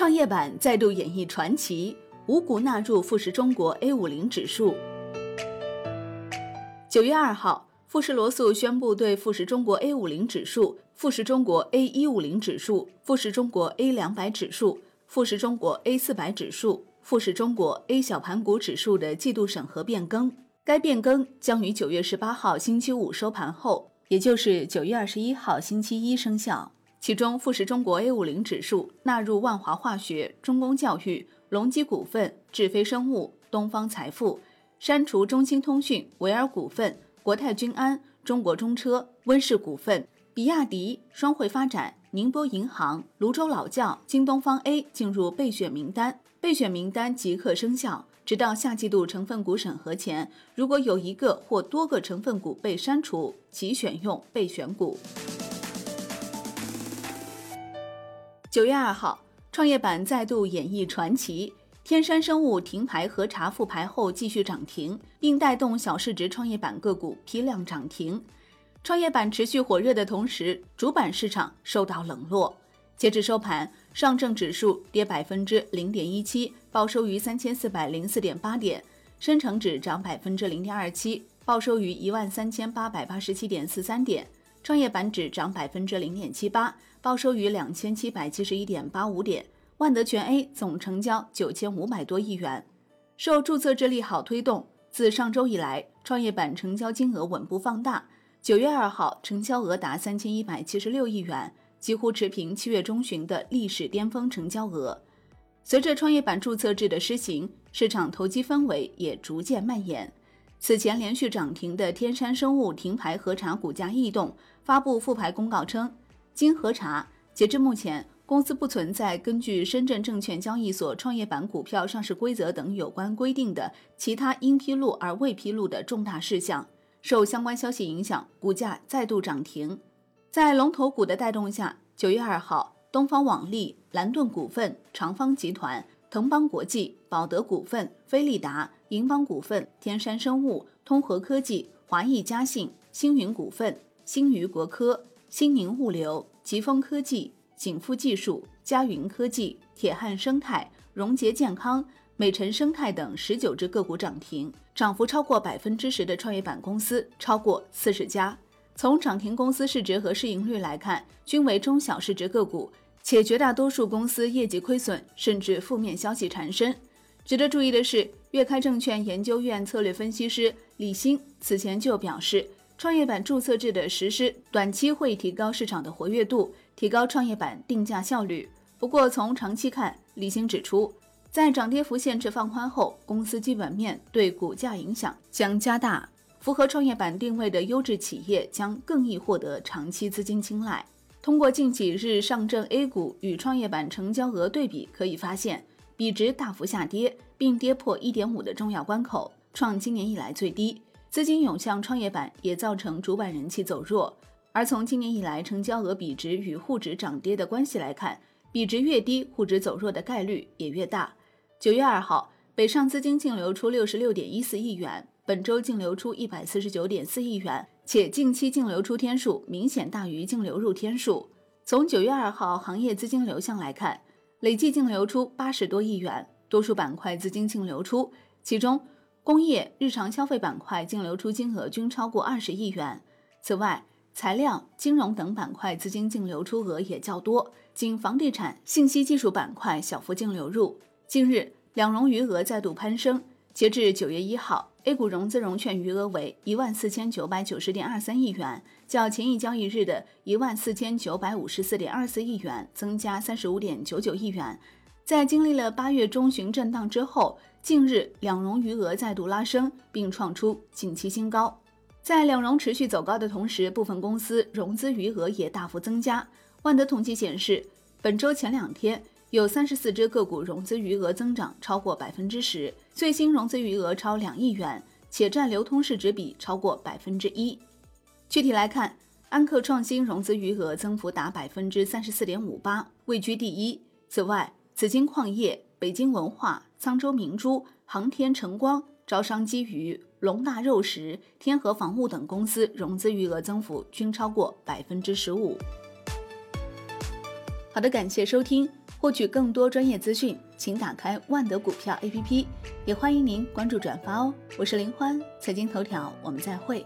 创业板再度演绎传奇，五股纳入富时中国 A 五零指数。九月二号，富时罗素宣布对富时中国 A 五零指数、富时中国 A 一五零指数、富时中国 A 两百指数、富时中国 A 四百指数、富时中国 A 小盘股指数的季度审核变更。该变更将于九月十八号星期五收盘后，也就是九月二十一号星期一生效。其中，富时中国 A 五零指数纳入万华化学、中公教育、隆基股份、智飞生物、东方财富，删除中兴通讯、维尔股份、国泰君安、中国中车、温氏股份、比亚迪、双汇发展、宁波银行、泸州老窖、京东方 A 进入备选名单，备选名单即刻生效，直到下季度成分股审核前，如果有一个或多个成分股被删除，即选用备选股。九月二号，创业板再度演绎传奇。天山生物停牌核查复牌后继续涨停，并带动小市值创业板个股批量涨停。创业板持续火热的同时，主板市场受到冷落。截至收盘，上证指数跌百分之零点一七，报收于三千四百零四点八点；深成指涨百分之零点二七，报收于一万三千八百八十七点四三点。创业板指涨百分之零点七八，报收于两千七百七十一点八五点。万德全 A 总成交九千五百多亿元，受注册制利好推动，自上周以来，创业板成交金额稳步放大。九月二号，成交额达三千一百七十六亿元，几乎持平七月中旬的历史巅峰成交额。随着创业板注册制的施行，市场投机氛围也逐渐蔓延。此前连续涨停的天山生物停牌核查股价异动，发布复牌公告称，经核查，截至目前，公司不存在根据深圳证券交易所创业板股票上市规则等有关规定的其他应披露而未披露的重大事项。受相关消息影响，股价再度涨停。在龙头股的带动下，九月二号，东方网力、蓝盾股份、长方集团。腾邦国际、宝德股份、飞利达、银邦股份、天山生物、通和科技、华谊嘉信、星云股份、星宇国科、新宁物流、吉丰科技、景富技术、嘉云科技、铁汉生态、荣捷健康、美辰生态等十九只个股涨停，涨幅超过百分之十的创业板公司超过四十家。从涨停公司市值和市盈率来看，均为中小市值个股。且绝大多数公司业绩亏损，甚至负面消息缠身。值得注意的是，粤开证券研究院策略分析师李欣此前就表示，创业板注册制的实施短期会提高市场的活跃度，提高创业板定价效率。不过，从长期看，李欣指出，在涨跌幅限制放宽后，公司基本面对股价影响将加大，符合创业板定位的优质企业将更易获得长期资金青睐。通过近几日上证 A 股与创业板成交额对比，可以发现比值大幅下跌，并跌破一点五的重要关口，创今年以来最低。资金涌向创业板也造成主板人气走弱。而从今年以来成交额比值与沪指涨跌的关系来看，比值越低，沪指走弱的概率也越大。九月二号，北上资金净流出六十六点一四亿元，本周净流出一百四十九点四亿元。且近期净流出天数明显大于净流入天数。从九月二号行业资金流向来看，累计净流出八十多亿元，多数板块资金净流出，其中工业、日常消费板块净流出金额均超过二十亿元。此外，材料、金融等板块资金净流出额也较多，仅房地产、信息技术板块小幅净流入。近日，两融余额再度攀升。截至九月一号，A 股融资融券余额为一万四千九百九十点二三亿元，较前一交易日的一万四千九百五十四点二四亿元增加三十五点九九亿元。在经历了八月中旬震荡之后，近日两融余额再度拉升，并创出近期新高。在两融持续走高的同时，部分公司融资余额也大幅增加。万德统计显示，本周前两天。有三十四只个股融资余额增长超过百分之十，最新融资余额超两亿元，且占流通市值比超过百分之一。具体来看，安克创新融资余额增幅达百分之三十四点五八，位居第一。此外，紫金矿业、北京文化、沧州明珠、航天晨光、招商基鱼、龙大肉食、天河防务等公司融资余额增幅均超过百分之十五。好的，感谢收听。获取更多专业资讯，请打开万德股票 APP，也欢迎您关注转发哦。我是林欢，财经头条，我们再会。